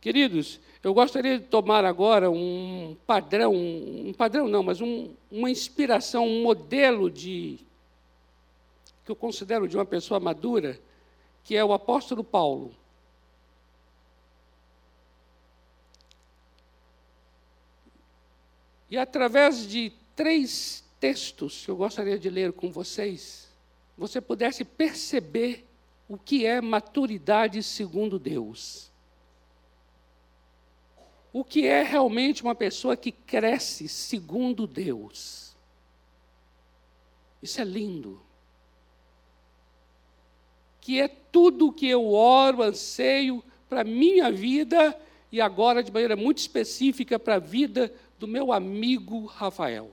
Queridos, eu gostaria de tomar agora um padrão, um padrão não, mas um, uma inspiração, um modelo de que eu considero de uma pessoa madura, que é o apóstolo Paulo. E através de três textos que eu gostaria de ler com vocês, você pudesse perceber o que é maturidade segundo Deus o que é realmente uma pessoa que cresce segundo Deus. Isso é lindo. Que é tudo o que eu oro, anseio para a minha vida e agora de maneira muito específica para a vida do meu amigo Rafael.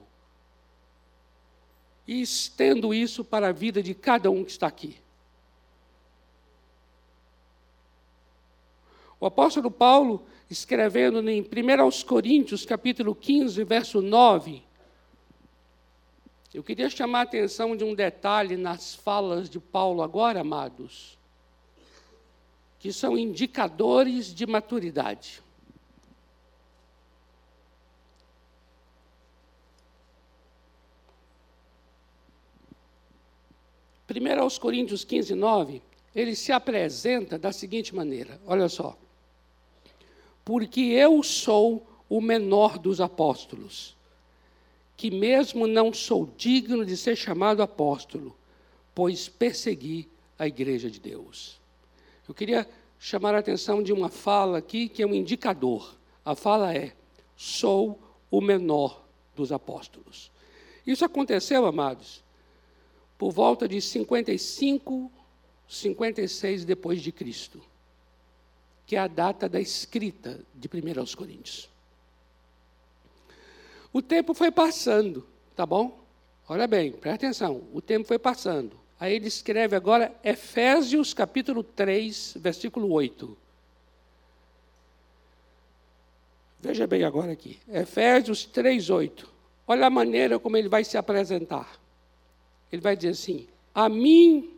E estendo isso para a vida de cada um que está aqui. O apóstolo Paulo, escrevendo em 1 Coríntios, capítulo 15, verso 9, eu queria chamar a atenção de um detalhe nas falas de Paulo agora, amados, que são indicadores de maturidade. Primeiro aos Coríntios 15, 9, ele se apresenta da seguinte maneira: olha só porque eu sou o menor dos apóstolos, que mesmo não sou digno de ser chamado apóstolo, pois persegui a igreja de Deus. Eu queria chamar a atenção de uma fala aqui que é um indicador. A fala é: sou o menor dos apóstolos. Isso aconteceu, amados, por volta de 55, 56 depois de Cristo que é a data da escrita de 1 aos Coríntios. O tempo foi passando, tá bom? Olha bem, presta atenção, o tempo foi passando. Aí ele escreve agora Efésios capítulo 3, versículo 8. Veja bem agora aqui, Efésios 3, 8. Olha a maneira como ele vai se apresentar. Ele vai dizer assim: A mim,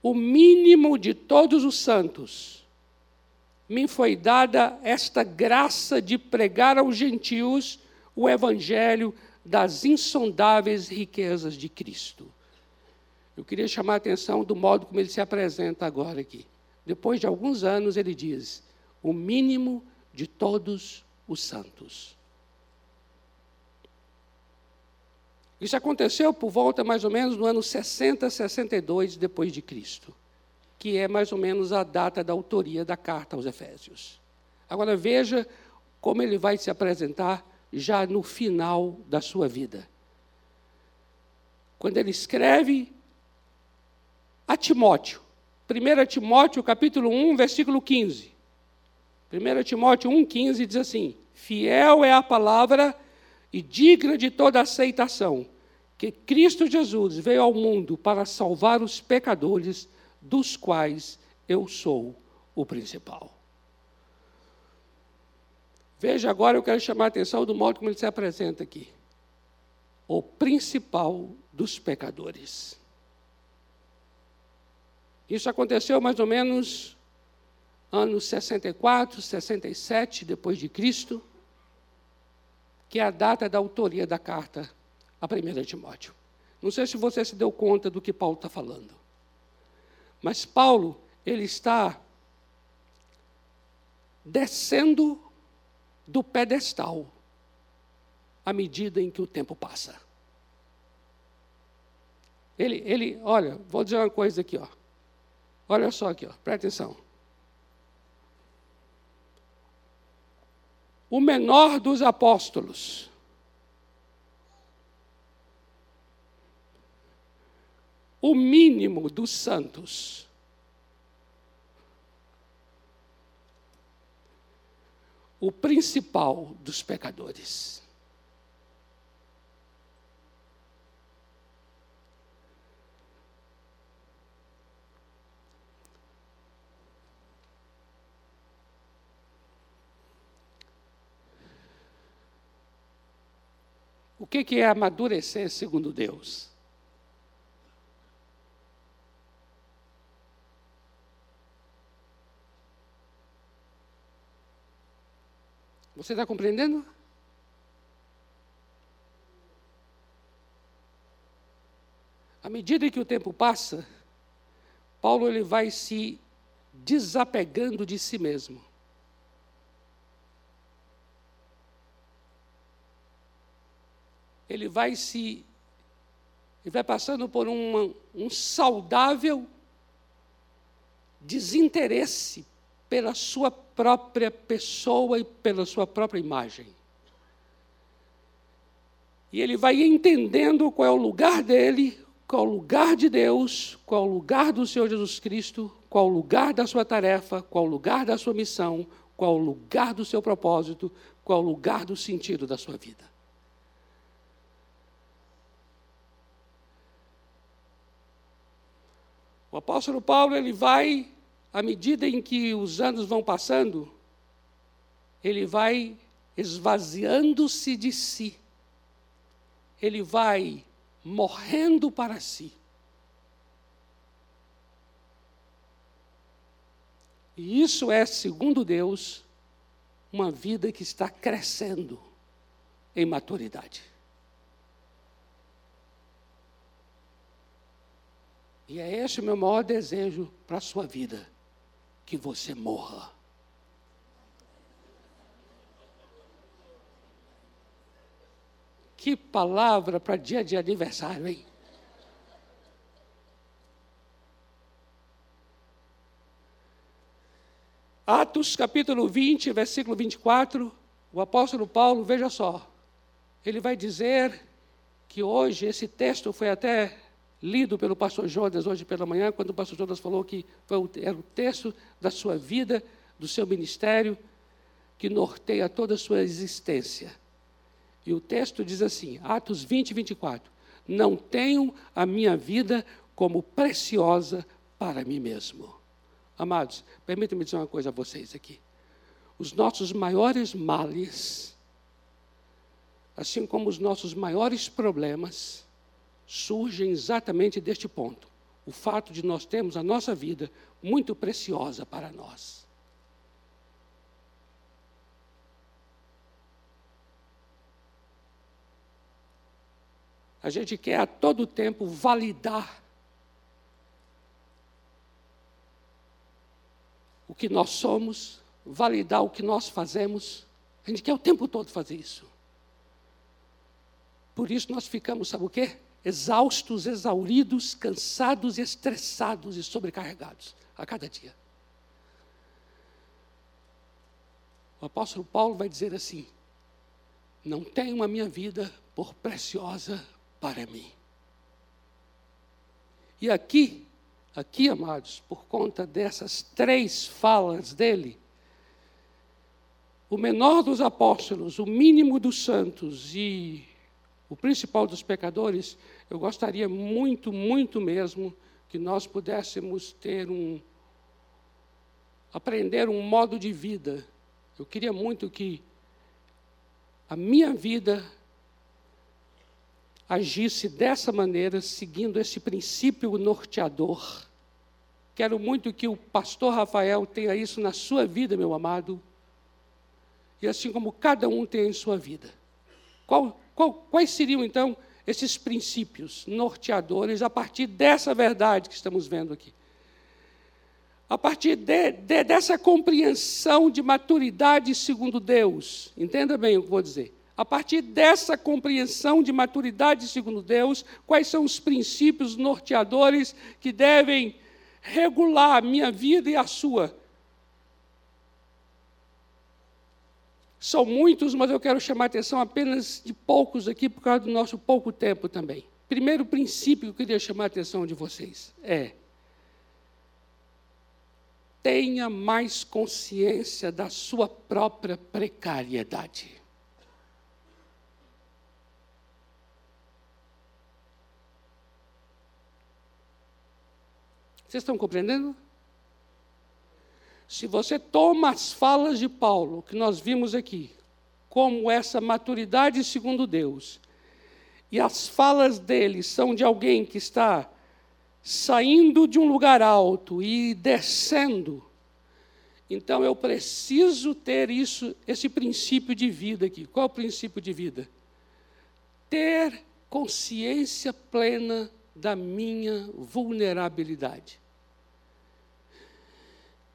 o mínimo de todos os santos, me foi dada esta graça de pregar aos gentios o evangelho das insondáveis riquezas de Cristo. Eu queria chamar a atenção do modo como ele se apresenta agora aqui. Depois de alguns anos, ele diz: o mínimo de todos os santos. Isso aconteceu por volta mais ou menos no ano 60, 62 depois de Cristo que é mais ou menos a data da autoria da carta aos Efésios. Agora veja como ele vai se apresentar já no final da sua vida. Quando ele escreve a Timóteo, 1 Timóteo capítulo 1, versículo 15. 1 Timóteo 1, 15 diz assim: Fiel é a palavra e digna de toda aceitação, que Cristo Jesus veio ao mundo para salvar os pecadores dos quais eu sou o principal. Veja agora, eu quero chamar a atenção do modo como ele se apresenta aqui. O principal dos pecadores. Isso aconteceu mais ou menos anos 64, 67 depois de Cristo, que é a data da autoria da carta a 1 Timóteo. Não sei se você se deu conta do que Paulo está falando. Mas Paulo, ele está descendo do pedestal à medida em que o tempo passa. Ele, ele, olha, vou dizer uma coisa aqui, ó. Olha só aqui, ó, presta atenção. O menor dos apóstolos, o mínimo dos santos. O principal dos pecadores. O que é amadurecer segundo Deus? Você está compreendendo? À medida que o tempo passa, Paulo ele vai se desapegando de si mesmo. Ele vai se ele vai passando por um, um saudável desinteresse pela sua própria pessoa e pela sua própria imagem. E ele vai entendendo qual é o lugar dele, qual é o lugar de Deus, qual é o lugar do Senhor Jesus Cristo, qual é o lugar da sua tarefa, qual é o lugar da sua missão, qual é o lugar do seu propósito, qual é o lugar do sentido da sua vida. O apóstolo Paulo, ele vai, à medida em que os anos vão passando, ele vai esvaziando-se de si. Ele vai morrendo para si. E isso é, segundo Deus, uma vida que está crescendo em maturidade. E é esse o meu maior desejo para a sua vida: que você morra. Que palavra para dia de aniversário, hein? Atos capítulo 20, versículo 24, o apóstolo Paulo, veja só, ele vai dizer que hoje esse texto foi até lido pelo pastor Jonas hoje pela manhã, quando o pastor Jonas falou que era o texto da sua vida, do seu ministério, que norteia toda a sua existência. E o texto diz assim, Atos 20, 24: Não tenho a minha vida como preciosa para mim mesmo. Amados, permitam-me dizer uma coisa a vocês aqui. Os nossos maiores males, assim como os nossos maiores problemas, surgem exatamente deste ponto. O fato de nós termos a nossa vida muito preciosa para nós. A gente quer a todo tempo validar o que nós somos, validar o que nós fazemos. A gente quer o tempo todo fazer isso. Por isso nós ficamos, sabe o quê? Exaustos, exauridos, cansados, estressados e sobrecarregados a cada dia. O apóstolo Paulo vai dizer assim: Não tenho a minha vida por preciosa para mim. E aqui, aqui, amados, por conta dessas três falas dele, o menor dos apóstolos, o mínimo dos santos e o principal dos pecadores, eu gostaria muito, muito mesmo que nós pudéssemos ter um. aprender um modo de vida. Eu queria muito que a minha vida agisse dessa maneira, seguindo esse princípio norteador. Quero muito que o pastor Rafael tenha isso na sua vida, meu amado, e assim como cada um tem em sua vida. Qual, quais seriam, então, esses princípios norteadores a partir dessa verdade que estamos vendo aqui? A partir de, de, dessa compreensão de maturidade segundo Deus, entenda bem o que vou dizer. A partir dessa compreensão de maturidade segundo Deus, quais são os princípios norteadores que devem regular a minha vida e a sua? São muitos, mas eu quero chamar a atenção apenas de poucos aqui, por causa do nosso pouco tempo também. Primeiro princípio que eu queria chamar a atenção de vocês é: tenha mais consciência da sua própria precariedade. Vocês estão compreendendo? Se você toma as falas de Paulo, que nós vimos aqui, como essa maturidade segundo Deus, e as falas dele são de alguém que está saindo de um lugar alto e descendo, Então eu preciso ter isso, esse princípio de vida aqui. Qual é o princípio de vida? Ter consciência plena da minha vulnerabilidade.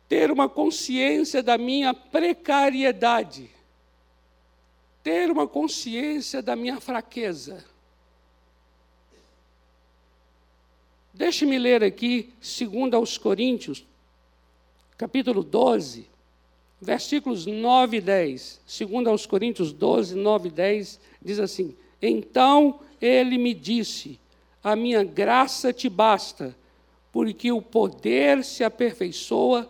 Ter uma consciência da minha precariedade. Ter uma consciência da minha fraqueza. Deixe-me ler aqui, segundo aos Coríntios, capítulo 12, versículos 9 e 10. Segundo aos Coríntios 12, 9 e 10, diz assim: Então ele me disse: A minha graça te basta, porque o poder se aperfeiçoa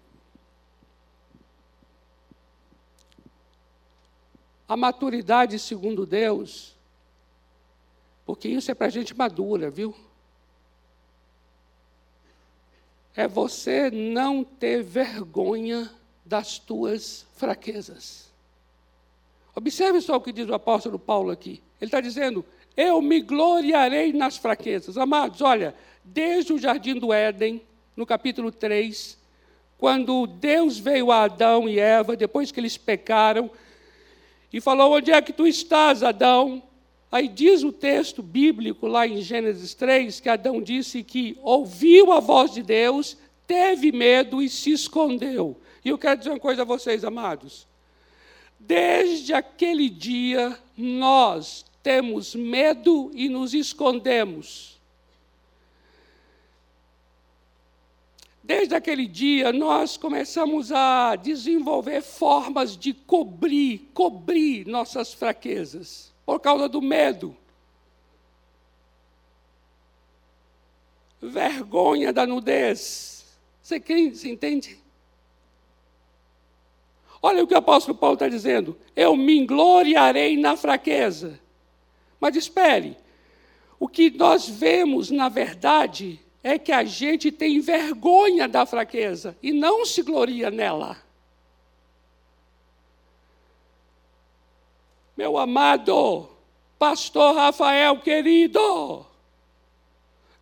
a maturidade segundo Deus, porque isso é para gente madura, viu? é você não ter vergonha das tuas fraquezas. Observe só o que diz o apóstolo Paulo aqui. Ele está dizendo: Eu me gloriarei nas fraquezas. Amados, olha, desde o jardim do Éden, no capítulo 3, quando Deus veio a Adão e Eva, depois que eles pecaram, e falou: Onde é que tu estás, Adão? Aí diz o texto bíblico lá em Gênesis 3 que Adão disse que ouviu a voz de Deus, teve medo e se escondeu. E eu quero dizer uma coisa a vocês, amados. Desde aquele dia, nós temos medo e nos escondemos. Desde aquele dia, nós começamos a desenvolver formas de cobrir, cobrir nossas fraquezas por causa do medo. Vergonha da nudez. Você, você entende? Olha o que o apóstolo Paulo está dizendo. Eu me gloriarei na fraqueza. Mas espere, o que nós vemos, na verdade, é que a gente tem vergonha da fraqueza e não se gloria nela. Meu amado, pastor Rafael querido,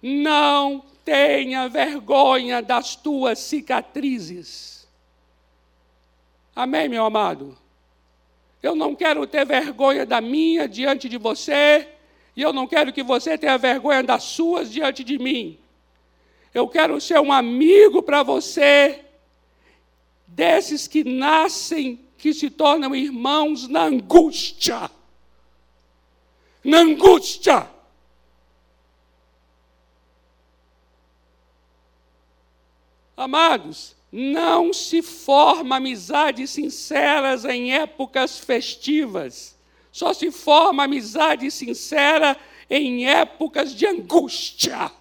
não tenha vergonha das tuas cicatrizes. Amém, meu amado? Eu não quero ter vergonha da minha diante de você, e eu não quero que você tenha vergonha das suas diante de mim. Eu quero ser um amigo para você, desses que nascem que se tornam irmãos na angústia. Na angústia. Amados, não se forma amizades sinceras em épocas festivas. Só se forma amizade sincera em épocas de angústia.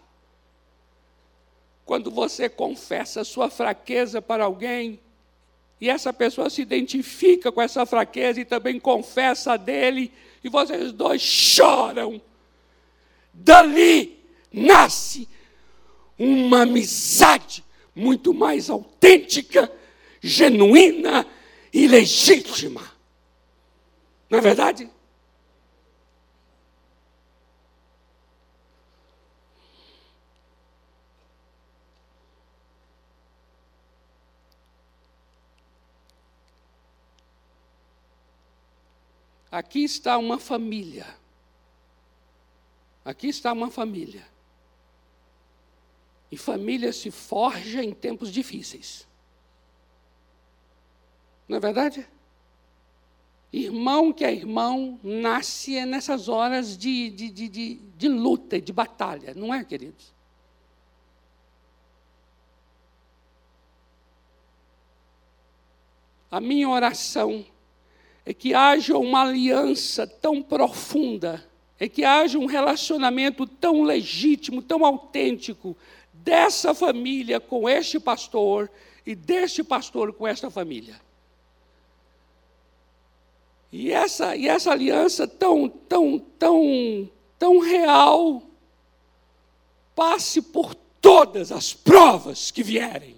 Quando você confessa sua fraqueza para alguém, e essa pessoa se identifica com essa fraqueza e também confessa dele, e vocês dois choram. Dali nasce uma amizade muito mais autêntica, genuína e legítima. Não é verdade? Aqui está uma família. Aqui está uma família. E família se forja em tempos difíceis. Não é verdade? Irmão que é irmão nasce nessas horas de, de, de, de, de luta, de batalha, não é, queridos? A minha oração é que haja uma aliança tão profunda, é que haja um relacionamento tão legítimo, tão autêntico dessa família com este pastor e deste pastor com esta família. E essa, e essa aliança tão, tão, tão, tão real passe por todas as provas que vierem.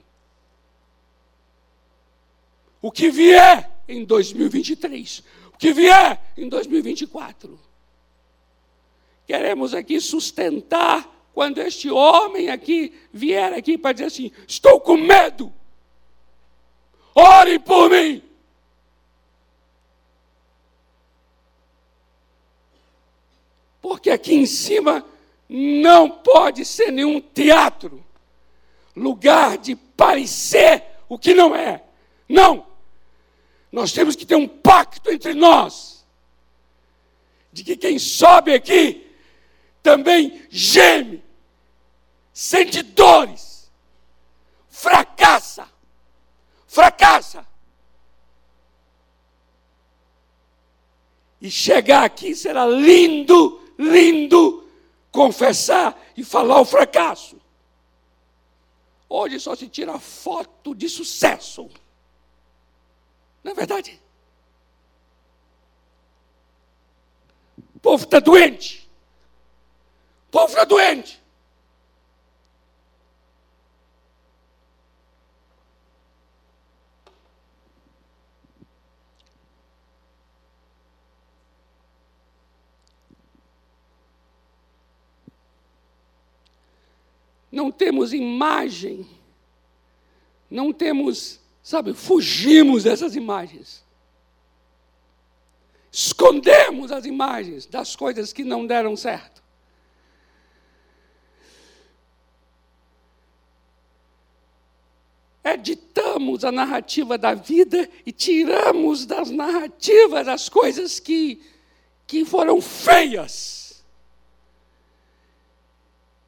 O que vier em 2023, o que vier em 2024. Queremos aqui sustentar quando este homem aqui vier aqui para dizer assim: estou com medo, orem por mim. Porque aqui em cima não pode ser nenhum teatro, lugar de parecer o que não é. Não! Nós temos que ter um pacto entre nós, de que quem sobe aqui também geme, sente dores, fracassa, fracassa. E chegar aqui será lindo, lindo confessar e falar o fracasso. Hoje só se tira foto de sucesso. Não é verdade? O povo está doente. O povo está doente. Não temos imagem, não temos Sabe, fugimos dessas imagens. Escondemos as imagens das coisas que não deram certo. Editamos a narrativa da vida e tiramos das narrativas as coisas que, que foram feias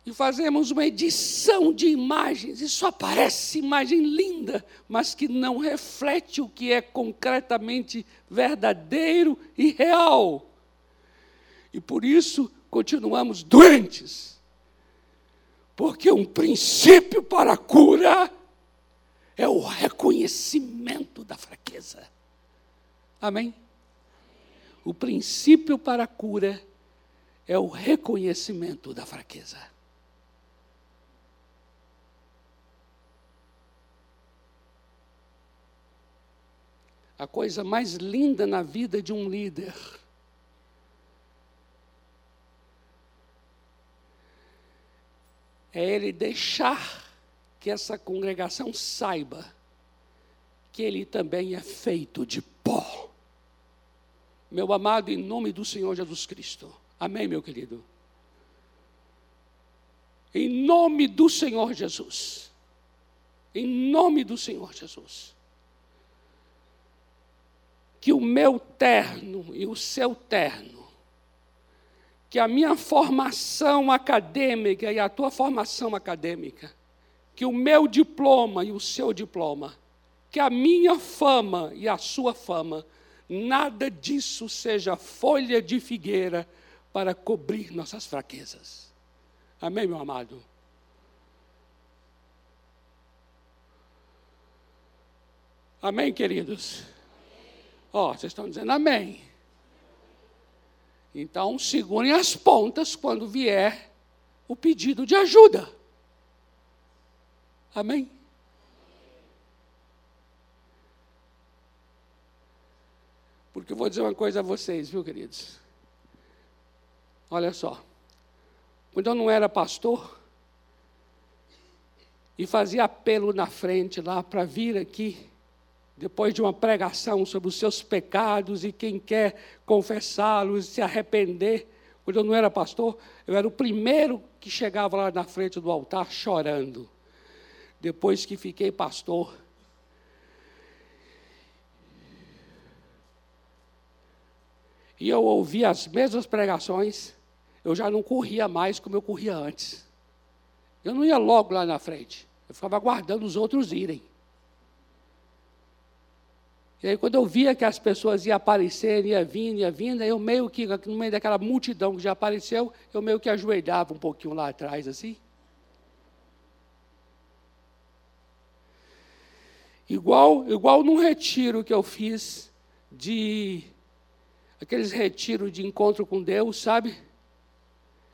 e fazemos uma edição de imagens, e só aparece imagem linda, mas que não reflete o que é concretamente verdadeiro e real. E por isso continuamos doentes. Porque um princípio para a cura é o reconhecimento da fraqueza. Amém? O princípio para a cura é o reconhecimento da fraqueza. A coisa mais linda na vida de um líder. É ele deixar que essa congregação saiba que ele também é feito de pó. Meu amado, em nome do Senhor Jesus Cristo. Amém, meu querido? Em nome do Senhor Jesus. Em nome do Senhor Jesus que o meu terno e o seu terno, que a minha formação acadêmica e a tua formação acadêmica, que o meu diploma e o seu diploma, que a minha fama e a sua fama, nada disso seja folha de figueira para cobrir nossas fraquezas. Amém, meu amado? Amém, queridos? Ó, oh, vocês estão dizendo amém. Então, segurem as pontas quando vier o pedido de ajuda. Amém? Porque eu vou dizer uma coisa a vocês, viu, queridos? Olha só. Quando eu não era pastor, e fazia apelo na frente lá para vir aqui depois de uma pregação sobre os seus pecados e quem quer confessá-los, se arrepender. Quando eu não era pastor, eu era o primeiro que chegava lá na frente do altar chorando. Depois que fiquei pastor, e eu ouvia as mesmas pregações, eu já não corria mais como eu corria antes. Eu não ia logo lá na frente, eu ficava aguardando os outros irem. E aí, quando eu via que as pessoas iam aparecer, ia vindo, ia vindo, eu meio que, no meio daquela multidão que já apareceu, eu meio que ajoelhava um pouquinho lá atrás, assim. Igual, igual num retiro que eu fiz de aqueles retiros de encontro com Deus, sabe?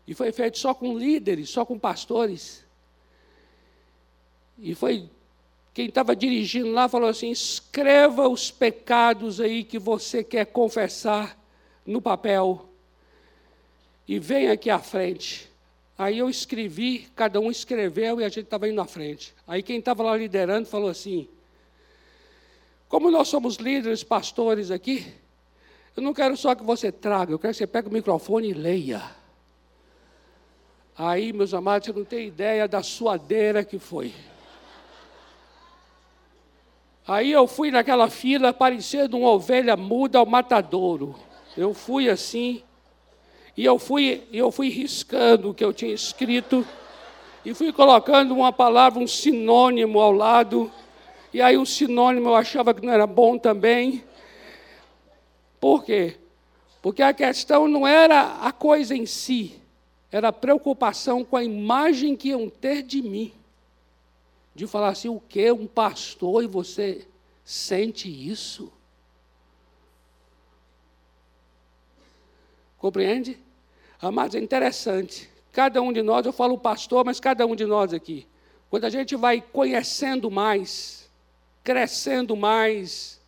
E foi feito só com líderes, só com pastores. E foi quem estava dirigindo lá falou assim: escreva os pecados aí que você quer confessar no papel e vem aqui à frente. Aí eu escrevi, cada um escreveu e a gente estava indo à frente. Aí quem estava lá liderando falou assim: como nós somos líderes, pastores aqui, eu não quero só que você traga, eu quero que você pegue o microfone e leia. Aí, meus amados, você não tem ideia da suadeira que foi. Aí eu fui naquela fila, parecendo uma ovelha muda ao matadouro. Eu fui assim, e eu fui, eu fui riscando o que eu tinha escrito, e fui colocando uma palavra, um sinônimo ao lado, e aí o sinônimo eu achava que não era bom também. Por quê? Porque a questão não era a coisa em si, era a preocupação com a imagem que iam ter de mim. De falar assim, o que? Um pastor e você sente isso? Compreende? Amados, é interessante. Cada um de nós, eu falo pastor, mas cada um de nós aqui, quando a gente vai conhecendo mais, crescendo mais,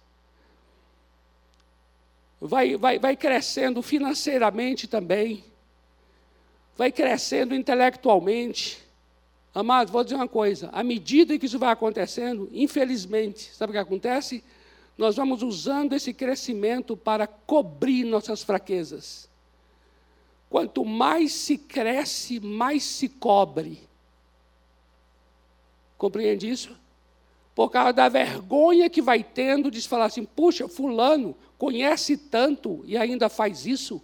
vai, vai, vai crescendo financeiramente também, vai crescendo intelectualmente. Amados, vou dizer uma coisa: à medida que isso vai acontecendo, infelizmente, sabe o que acontece? Nós vamos usando esse crescimento para cobrir nossas fraquezas. Quanto mais se cresce, mais se cobre. Compreende isso? Por causa da vergonha que vai tendo de falar assim: puxa, Fulano conhece tanto e ainda faz isso.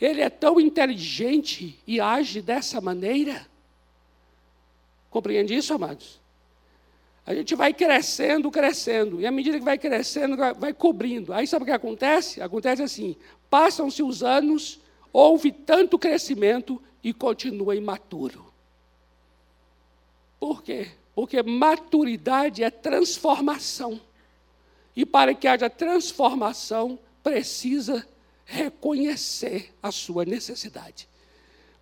Ele é tão inteligente e age dessa maneira. Compreende isso, amados? A gente vai crescendo, crescendo, e à medida que vai crescendo, vai cobrindo. Aí sabe o que acontece? Acontece assim: passam-se os anos, houve tanto crescimento e continua imaturo. Por quê? Porque maturidade é transformação. E para que haja transformação, precisa reconhecer a sua necessidade.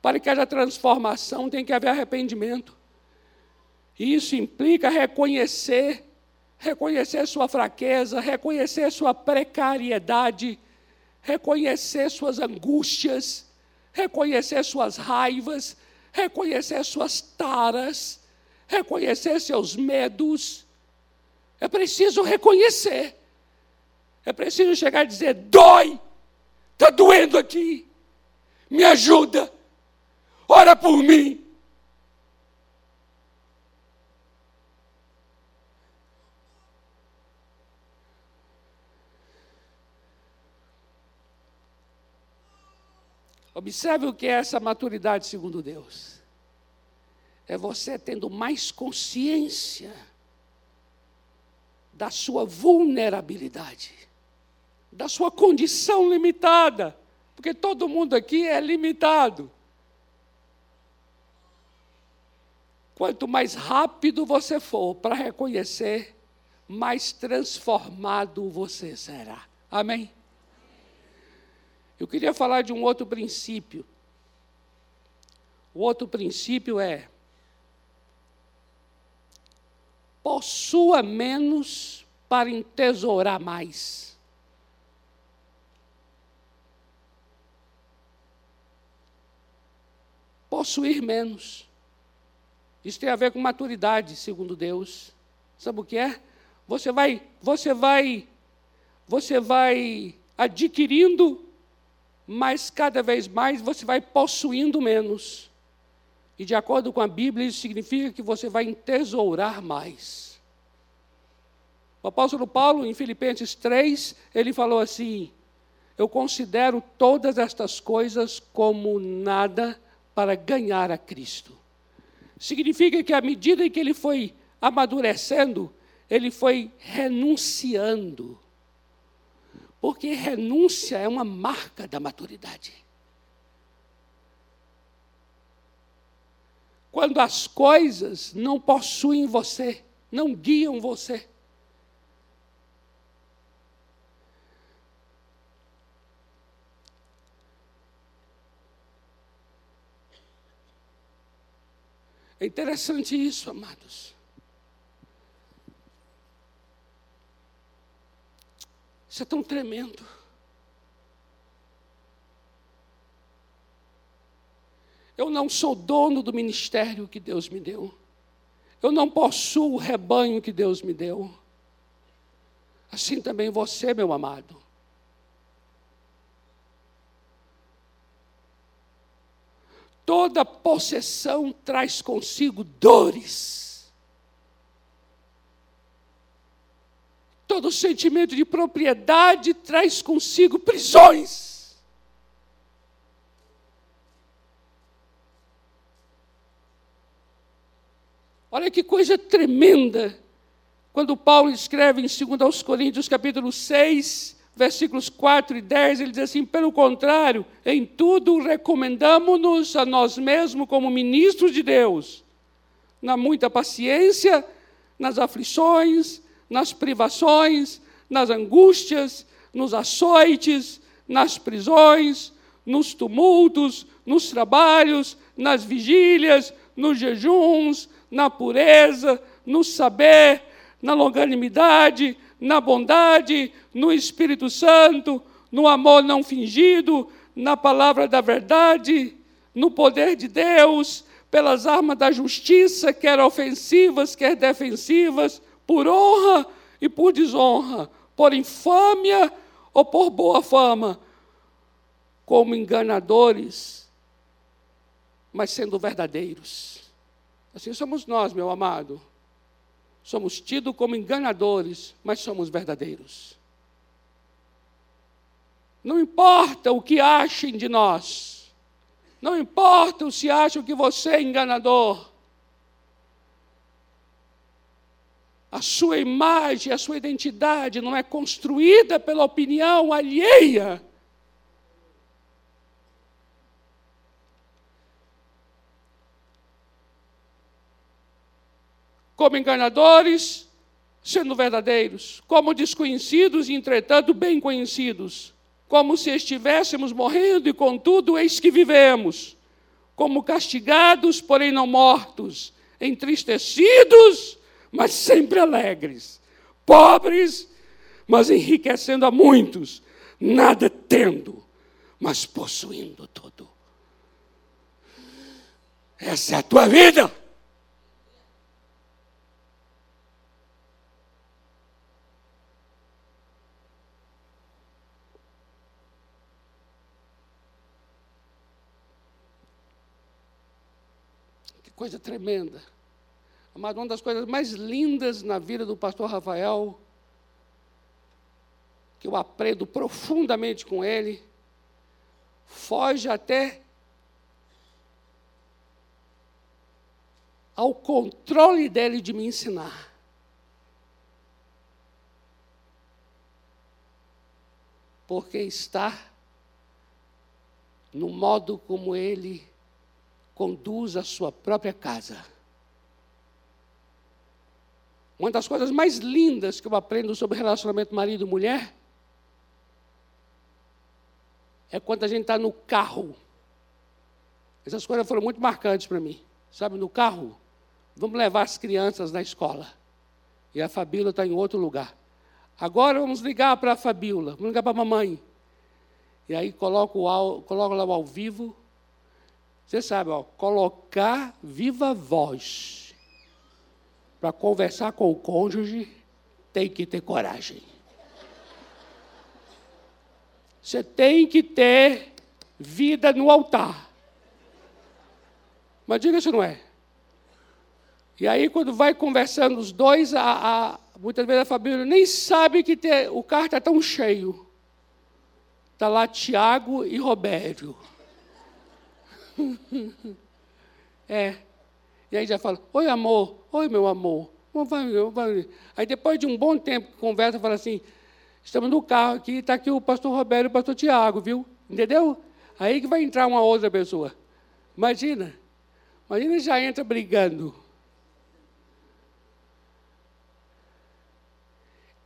Para que haja transformação, tem que haver arrependimento. E isso implica reconhecer, reconhecer sua fraqueza, reconhecer sua precariedade, reconhecer suas angústias, reconhecer suas raivas, reconhecer suas taras, reconhecer seus medos. É preciso reconhecer. É preciso chegar e dizer: dói, Está doendo aqui. Me ajuda. Ora por mim. Observe o que é essa maturidade segundo Deus. É você tendo mais consciência da sua vulnerabilidade da sua condição limitada, porque todo mundo aqui é limitado. Quanto mais rápido você for para reconhecer, mais transformado você será. Amém? Eu queria falar de um outro princípio. O outro princípio é: possua menos para entesourar mais. Possuir menos. Isso tem a ver com maturidade, segundo Deus. Sabe o que é? Você vai, você vai, você vai adquirindo, mas cada vez mais você vai possuindo menos. E de acordo com a Bíblia, isso significa que você vai entesourar mais. O apóstolo Paulo, em Filipenses 3, ele falou assim: Eu considero todas estas coisas como nada para ganhar a Cristo. Significa que à medida em que ele foi amadurecendo, ele foi renunciando. Porque renúncia é uma marca da maturidade. Quando as coisas não possuem você, não guiam você. É interessante isso, amados. Isso é tão tremendo. Eu não sou dono do ministério que Deus me deu. Eu não possuo o rebanho que Deus me deu. Assim também você, meu amado. Toda possessão traz consigo dores. Todo sentimento de propriedade traz consigo prisões. Olha que coisa tremenda. Quando Paulo escreve em 2 Coríntios capítulo 6, versículos 4 e 10, ele diz assim: pelo contrário, em tudo recomendamos-nos a nós mesmos como ministros de Deus, na muita paciência, nas aflições, nas privações, nas angústias, nos açoites, nas prisões, nos tumultos, nos trabalhos, nas vigílias, nos jejuns, na pureza, no saber, na longanimidade, na bondade, no Espírito Santo, no amor não fingido, na palavra da verdade, no poder de Deus, pelas armas da justiça, quer ofensivas, quer defensivas, por honra e por desonra, por infâmia ou por boa fama, como enganadores, mas sendo verdadeiros. Assim somos nós, meu amado. Somos tidos como enganadores, mas somos verdadeiros. Não importa o que achem de nós. Não importa se acham que você é enganador. A sua imagem, a sua identidade não é construída pela opinião alheia. Como enganadores, sendo verdadeiros, como desconhecidos entretanto, bem conhecidos, como se estivéssemos morrendo e, contudo, eis que vivemos, como castigados, porém não mortos, entristecidos, mas sempre alegres, pobres, mas enriquecendo a muitos, nada tendo, mas possuindo tudo. Essa é a tua vida. Coisa tremenda. Amado, uma das coisas mais lindas na vida do pastor Rafael, que eu aprendo profundamente com ele, foge até ao controle dele de me ensinar. Porque está no modo como ele conduz a sua própria casa. Uma das coisas mais lindas que eu aprendo sobre relacionamento marido-mulher é quando a gente está no carro. Essas coisas foram muito marcantes para mim. Sabe, no carro, vamos levar as crianças na escola. E a Fabíola está em outro lugar. Agora vamos ligar para a Fabíola, vamos ligar para a mamãe. E aí coloco, o, coloco lá ao vivo você sabe, ó, colocar viva voz para conversar com o cônjuge tem que ter coragem. Você tem que ter vida no altar. Mas diga se não é. E aí, quando vai conversando os dois, a, a, muitas vezes a família nem sabe que ter, o carro está tão cheio. Está lá Tiago e Robério. é. E aí já fala, oi amor, oi meu amor. Aí depois de um bom tempo que conversa, fala assim, estamos no carro aqui, está aqui o pastor Roberto e o pastor Tiago, viu? Entendeu? Aí que vai entrar uma outra pessoa. Imagina. Imagina já entra brigando.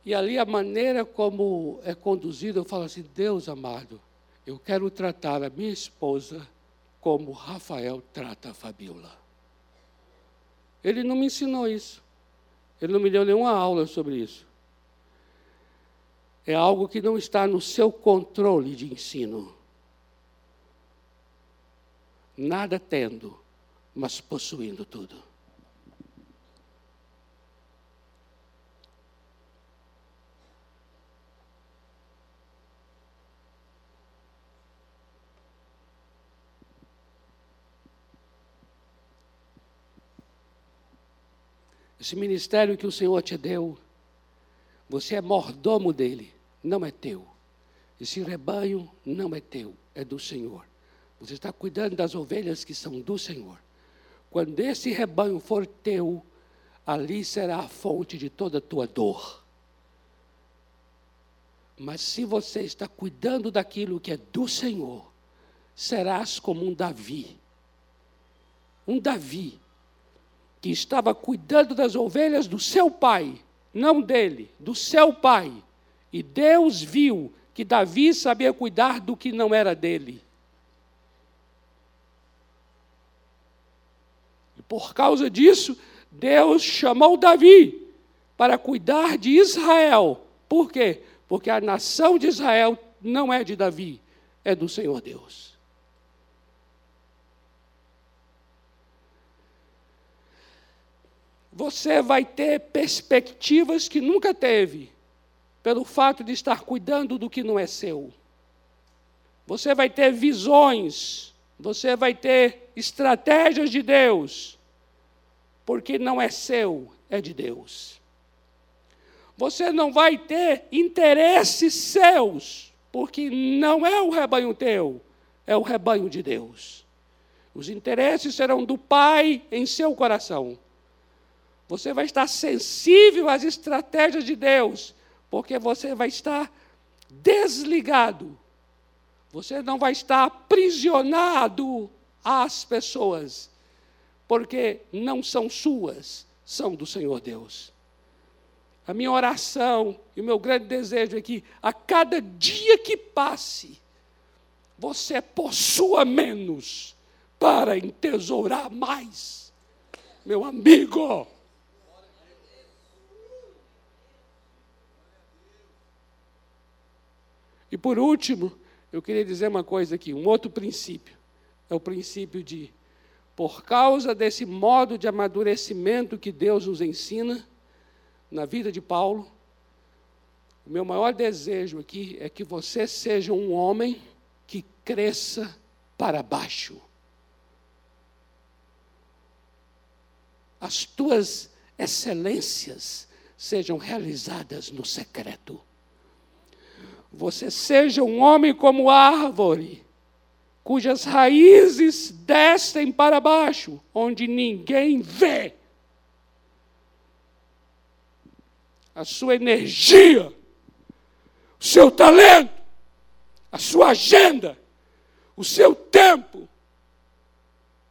E ali a maneira como é conduzido, eu falo assim, Deus amado, eu quero tratar a minha esposa como Rafael trata a Fabiola. Ele não me ensinou isso. Ele não me deu nenhuma aula sobre isso. É algo que não está no seu controle de ensino. Nada tendo, mas possuindo tudo. Esse ministério que o Senhor te deu, você é mordomo dele, não é teu. Esse rebanho não é teu, é do Senhor. Você está cuidando das ovelhas que são do Senhor. Quando esse rebanho for teu, ali será a fonte de toda a tua dor. Mas se você está cuidando daquilo que é do Senhor, serás como um Davi. Um Davi que estava cuidando das ovelhas do seu pai, não dele, do seu pai. E Deus viu que Davi sabia cuidar do que não era dele. E por causa disso, Deus chamou Davi para cuidar de Israel. Por quê? Porque a nação de Israel não é de Davi, é do Senhor Deus. Você vai ter perspectivas que nunca teve, pelo fato de estar cuidando do que não é seu. Você vai ter visões, você vai ter estratégias de Deus, porque não é seu, é de Deus. Você não vai ter interesses seus, porque não é o rebanho teu, é o rebanho de Deus. Os interesses serão do Pai em seu coração. Você vai estar sensível às estratégias de Deus, porque você vai estar desligado. Você não vai estar aprisionado às pessoas, porque não são suas, são do Senhor Deus. A minha oração e o meu grande desejo é que a cada dia que passe, você possua menos para entesourar mais. Meu amigo, E por último, eu queria dizer uma coisa aqui, um outro princípio. É o princípio de, por causa desse modo de amadurecimento que Deus nos ensina na vida de Paulo, o meu maior desejo aqui é que você seja um homem que cresça para baixo. As tuas excelências sejam realizadas no secreto. Você seja um homem como árvore, cujas raízes descem para baixo, onde ninguém vê. A sua energia, o seu talento, a sua agenda, o seu tempo,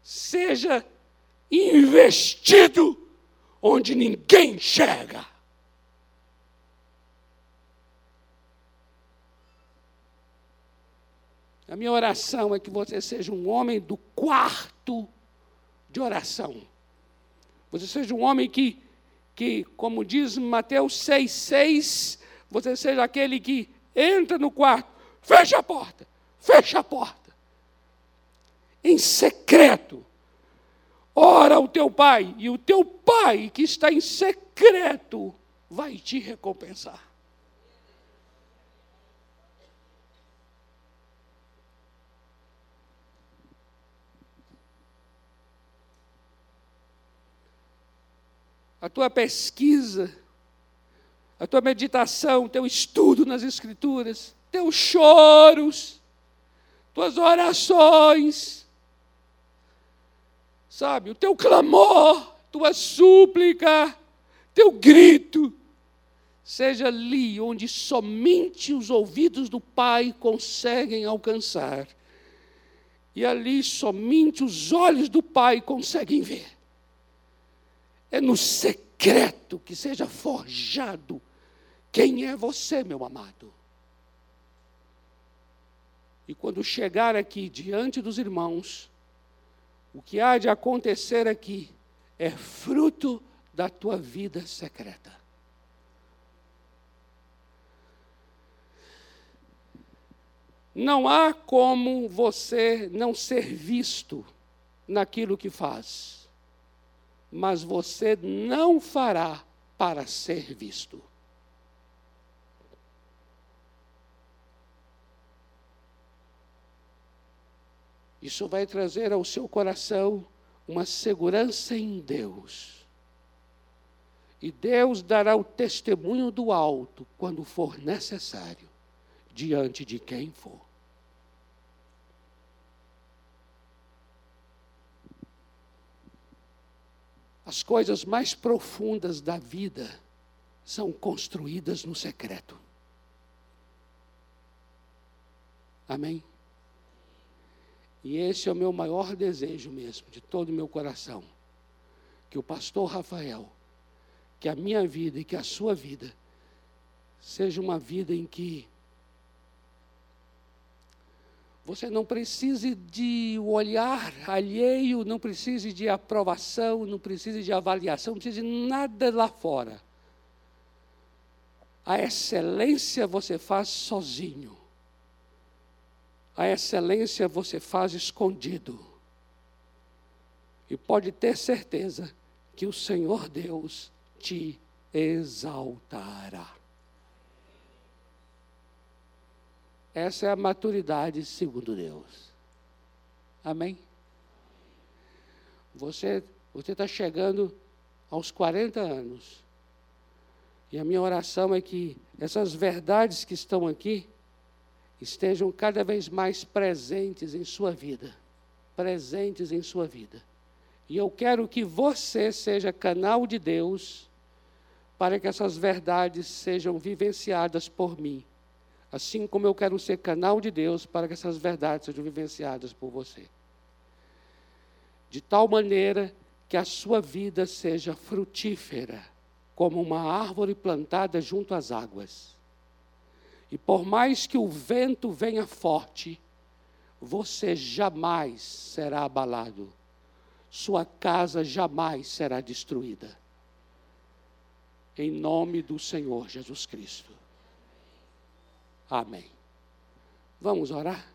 seja investido onde ninguém chega. A minha oração é que você seja um homem do quarto de oração. Você seja um homem que, que como diz Mateus 6,6, você seja aquele que entra no quarto, fecha a porta, fecha a porta. Em secreto. Ora ao teu pai, e o teu pai que está em secreto vai te recompensar. A tua pesquisa, a tua meditação, teu estudo nas Escrituras, teus choros, tuas orações, sabe, o teu clamor, tua súplica, teu grito, seja ali onde somente os ouvidos do Pai conseguem alcançar, e ali somente os olhos do Pai conseguem ver. É no secreto que seja forjado quem é você, meu amado. E quando chegar aqui diante dos irmãos, o que há de acontecer aqui é fruto da tua vida secreta. Não há como você não ser visto naquilo que faz, mas você não fará para ser visto. Isso vai trazer ao seu coração uma segurança em Deus. E Deus dará o testemunho do alto quando for necessário, diante de quem for. As coisas mais profundas da vida são construídas no secreto. Amém? E esse é o meu maior desejo mesmo, de todo o meu coração. Que o pastor Rafael, que a minha vida e que a sua vida, seja uma vida em que você não precise de olhar alheio, não precise de aprovação, não precise de avaliação, não precise de nada lá fora. A excelência você faz sozinho. A excelência você faz escondido. E pode ter certeza que o Senhor Deus te exaltará. Essa é a maturidade segundo Deus. Amém? Você você está chegando aos 40 anos. E a minha oração é que essas verdades que estão aqui estejam cada vez mais presentes em sua vida. Presentes em sua vida. E eu quero que você seja canal de Deus para que essas verdades sejam vivenciadas por mim. Assim como eu quero ser canal de Deus para que essas verdades sejam vivenciadas por você. De tal maneira que a sua vida seja frutífera, como uma árvore plantada junto às águas e por mais que o vento venha forte, você jamais será abalado, sua casa jamais será destruída. Em nome do Senhor Jesus Cristo. Amém. Vamos orar?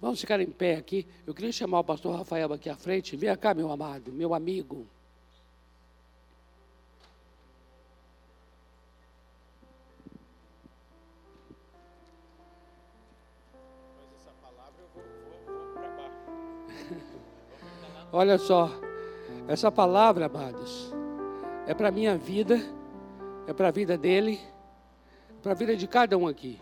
Vamos ficar em pé aqui. Eu queria chamar o pastor Rafael aqui à frente. Vem cá, meu amado, meu amigo. Olha só, essa palavra, amados, é para a minha vida, é para a vida dele, é para a vida de cada um aqui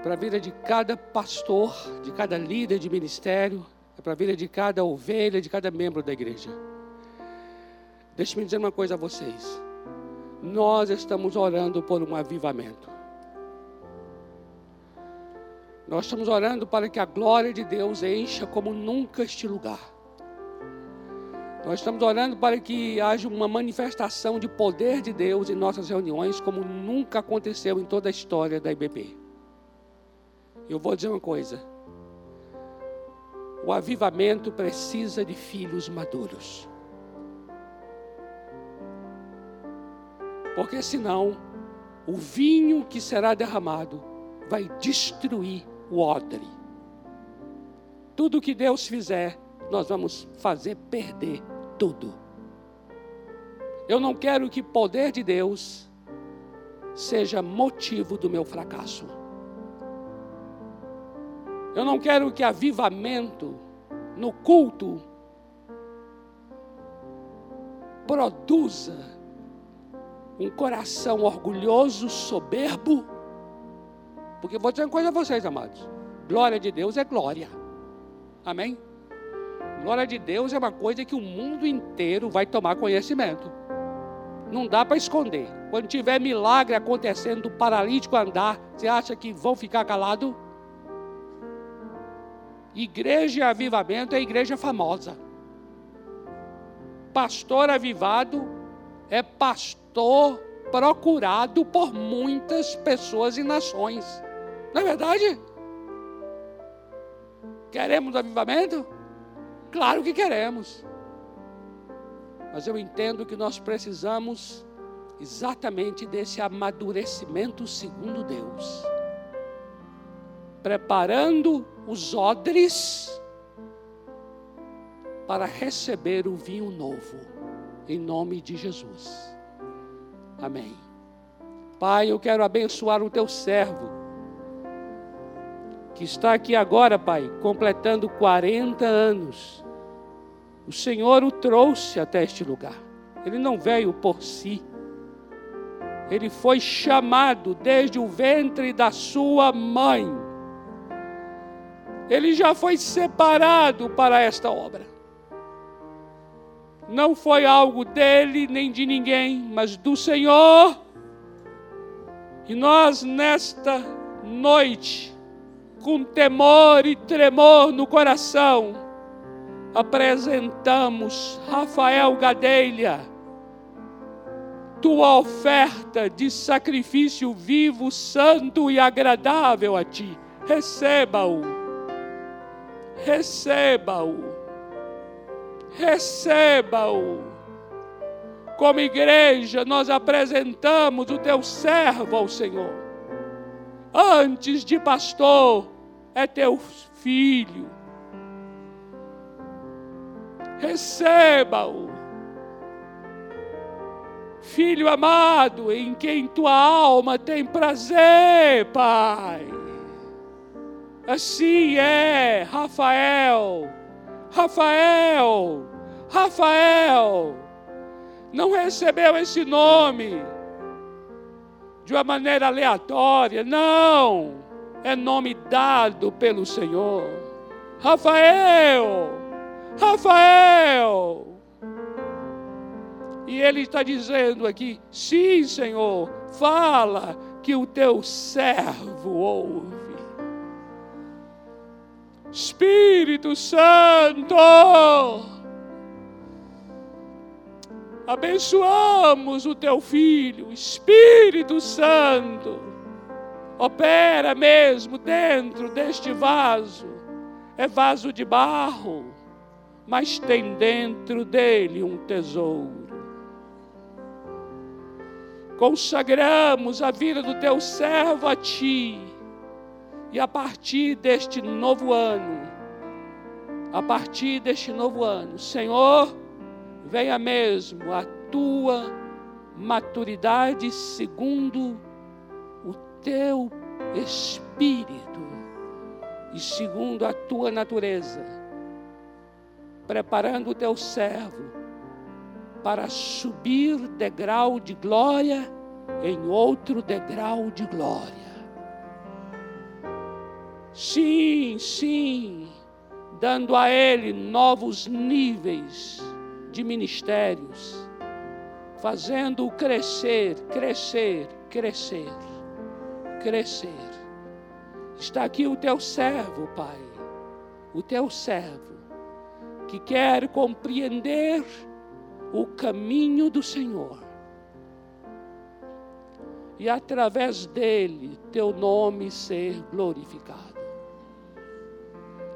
é para a vida de cada pastor, de cada líder de ministério, é para a vida de cada ovelha, de cada membro da igreja. Deixe-me dizer uma coisa a vocês. Nós estamos orando por um avivamento. Nós estamos orando para que a glória de Deus encha como nunca este lugar. Nós estamos orando para que haja uma manifestação de poder de Deus em nossas reuniões, como nunca aconteceu em toda a história da IBP. Eu vou dizer uma coisa. O avivamento precisa de filhos maduros. Porque senão, o vinho que será derramado vai destruir o odre. Tudo que Deus fizer, nós vamos fazer perder tudo. Eu não quero que poder de Deus seja motivo do meu fracasso. Eu não quero que avivamento no culto produza um coração orgulhoso, soberbo. Porque vou dizer uma coisa a vocês, amados. Glória de Deus é glória. Amém? Glória de Deus é uma coisa que o mundo inteiro vai tomar conhecimento. Não dá para esconder. Quando tiver milagre acontecendo, do paralítico andar, você acha que vão ficar calados? Igreja Avivamento é igreja famosa. Pastor avivado é pastor procurado por muitas pessoas e nações. Não é verdade? Queremos avivamento? Claro que queremos. Mas eu entendo que nós precisamos exatamente desse amadurecimento segundo Deus. Preparando os odres para receber o vinho novo, em nome de Jesus. Amém. Pai, eu quero abençoar o teu servo que está aqui agora, Pai, completando 40 anos. O Senhor o trouxe até este lugar. Ele não veio por si. Ele foi chamado desde o ventre da sua mãe. Ele já foi separado para esta obra. Não foi algo dele nem de ninguém, mas do Senhor. E nós, nesta noite, com temor e tremor no coração, apresentamos Rafael Gadelha, tua oferta de sacrifício vivo, santo e agradável a ti. Receba-o, receba-o, receba-o. Como igreja, nós apresentamos o teu servo ao Senhor antes de pastor, é teu filho. Receba-o. Filho amado, em quem tua alma tem prazer, Pai. Assim é, Rafael. Rafael, Rafael, não recebeu esse nome de uma maneira aleatória. Não! É nome dado pelo Senhor. Rafael! Rafael! E ele está dizendo aqui: sim, Senhor, fala que o teu servo ouve. Espírito Santo! Abençoamos o teu filho, Espírito Santo, opera mesmo dentro deste vaso, é vaso de barro, mas tem dentro dele um tesouro. Consagramos a vida do teu servo a ti, e a partir deste novo ano, a partir deste novo ano, Senhor, venha mesmo a tua maturidade segundo o teu espírito e segundo a tua natureza, preparando o teu servo para subir degrau de glória em outro degrau de glória. Sim, sim, dando a ele novos níveis de ministérios, fazendo-o crescer, crescer, crescer, crescer. Está aqui o teu servo, Pai, o teu servo, que quer compreender o caminho do Senhor. E através dele, teu nome ser glorificado.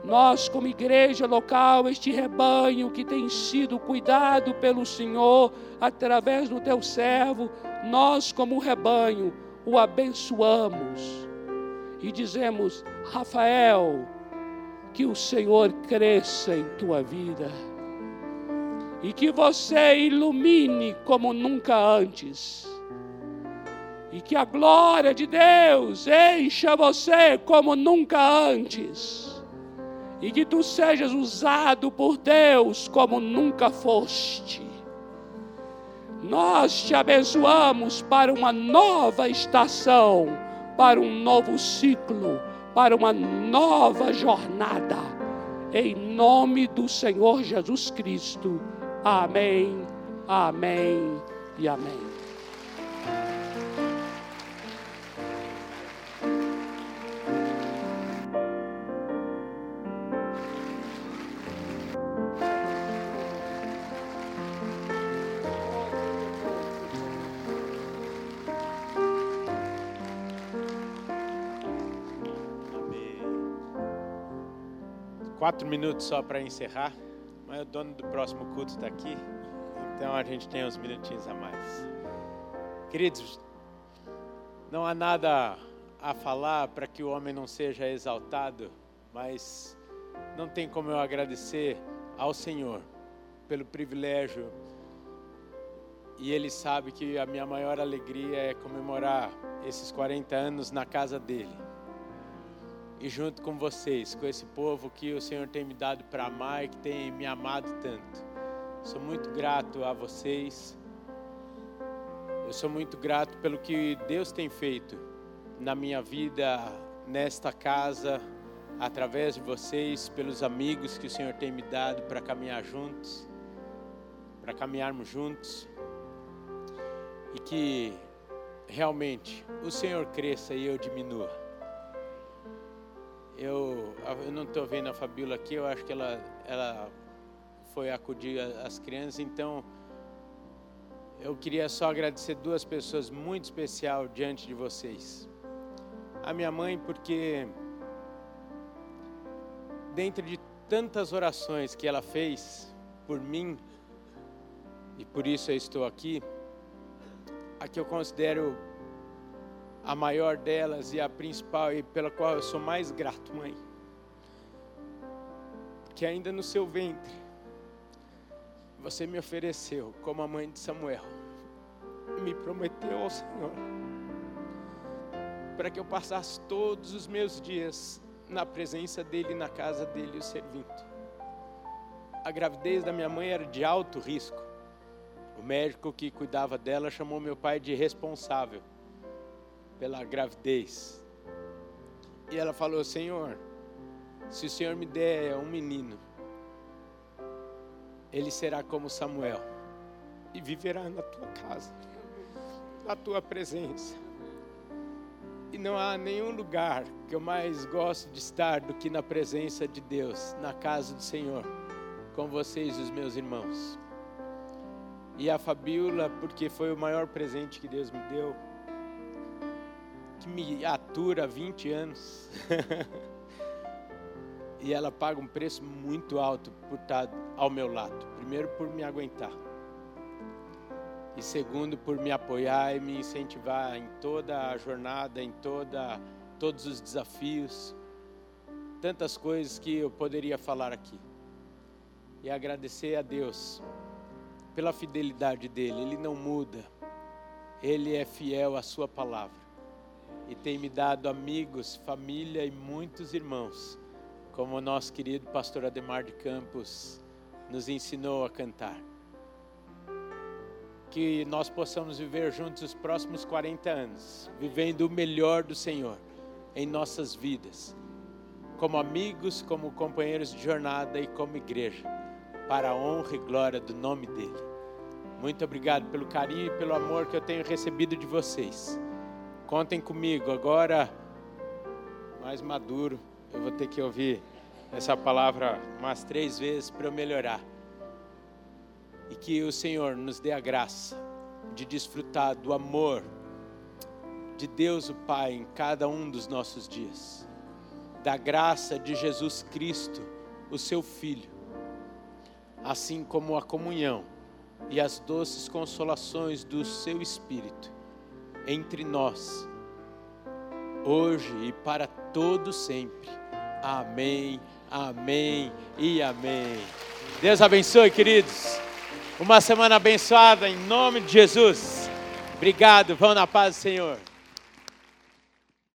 Nós, como igreja local, este rebanho que tem sido cuidado pelo Senhor através do teu servo, nós, como rebanho, o abençoamos. E dizemos: Rafael, que o Senhor cresça em tua vida. E que você ilumine como nunca antes. E que a glória de Deus encha você como nunca antes e que tu sejas usado por Deus como nunca foste. Nós te abençoamos para uma nova estação, para um novo ciclo, para uma nova jornada. Em nome do Senhor Jesus Cristo. Amém, amém e amém. Quatro minutos só para encerrar, mas o dono do próximo culto está aqui, então a gente tem uns minutinhos a mais. Queridos, não há nada a falar para que o homem não seja exaltado, mas não tem como eu agradecer ao Senhor pelo privilégio e Ele sabe que a minha maior alegria é comemorar esses 40 anos na casa dele e junto com vocês, com esse povo que o Senhor tem me dado para amar e que tem me amado tanto. Sou muito grato a vocês. Eu sou muito grato pelo que Deus tem feito na minha vida, nesta casa, através de vocês, pelos amigos que o Senhor tem me dado para caminhar juntos, para caminharmos juntos. E que realmente o Senhor cresça e eu diminua. Eu, eu não estou vendo a Fabíola aqui, eu acho que ela, ela foi acudir as crianças, então eu queria só agradecer duas pessoas muito especial diante de vocês. A minha mãe, porque dentro de tantas orações que ela fez por mim, e por isso eu estou aqui, a que eu considero a maior delas e a principal e pela qual eu sou mais grato, mãe. Que ainda no seu ventre você me ofereceu como a mãe de Samuel me prometeu ao Senhor para que eu passasse todos os meus dias na presença dele, na casa dele, o servindo. A gravidez da minha mãe era de alto risco. O médico que cuidava dela chamou meu pai de responsável pela gravidez. E ela falou: Senhor, se o Senhor me der um menino, ele será como Samuel e viverá na tua casa, na tua presença. E não há nenhum lugar que eu mais gosto de estar do que na presença de Deus, na casa do Senhor, com vocês, os meus irmãos. E a Fabiola, porque foi o maior presente que Deus me deu que me atura há 20 anos. e ela paga um preço muito alto por estar ao meu lado. Primeiro, por me aguentar. E segundo, por me apoiar e me incentivar em toda a jornada, em toda, todos os desafios. Tantas coisas que eu poderia falar aqui. E agradecer a Deus pela fidelidade dele. Ele não muda. Ele é fiel à sua palavra e tem me dado amigos, família e muitos irmãos, como o nosso querido pastor Ademar de Campos nos ensinou a cantar. Que nós possamos viver juntos os próximos 40 anos, vivendo o melhor do Senhor em nossas vidas, como amigos, como companheiros de jornada e como igreja, para a honra e glória do nome dEle. Muito obrigado pelo carinho e pelo amor que eu tenho recebido de vocês. Contem comigo, agora mais maduro, eu vou ter que ouvir essa palavra umas três vezes para eu melhorar. E que o Senhor nos dê a graça de desfrutar do amor de Deus o Pai em cada um dos nossos dias, da graça de Jesus Cristo, o seu Filho, assim como a comunhão e as doces consolações do seu Espírito entre nós, hoje e para todo sempre. Amém, amém e amém. Deus abençoe, queridos. Uma semana abençoada em nome de Jesus. Obrigado, vão na paz do Senhor.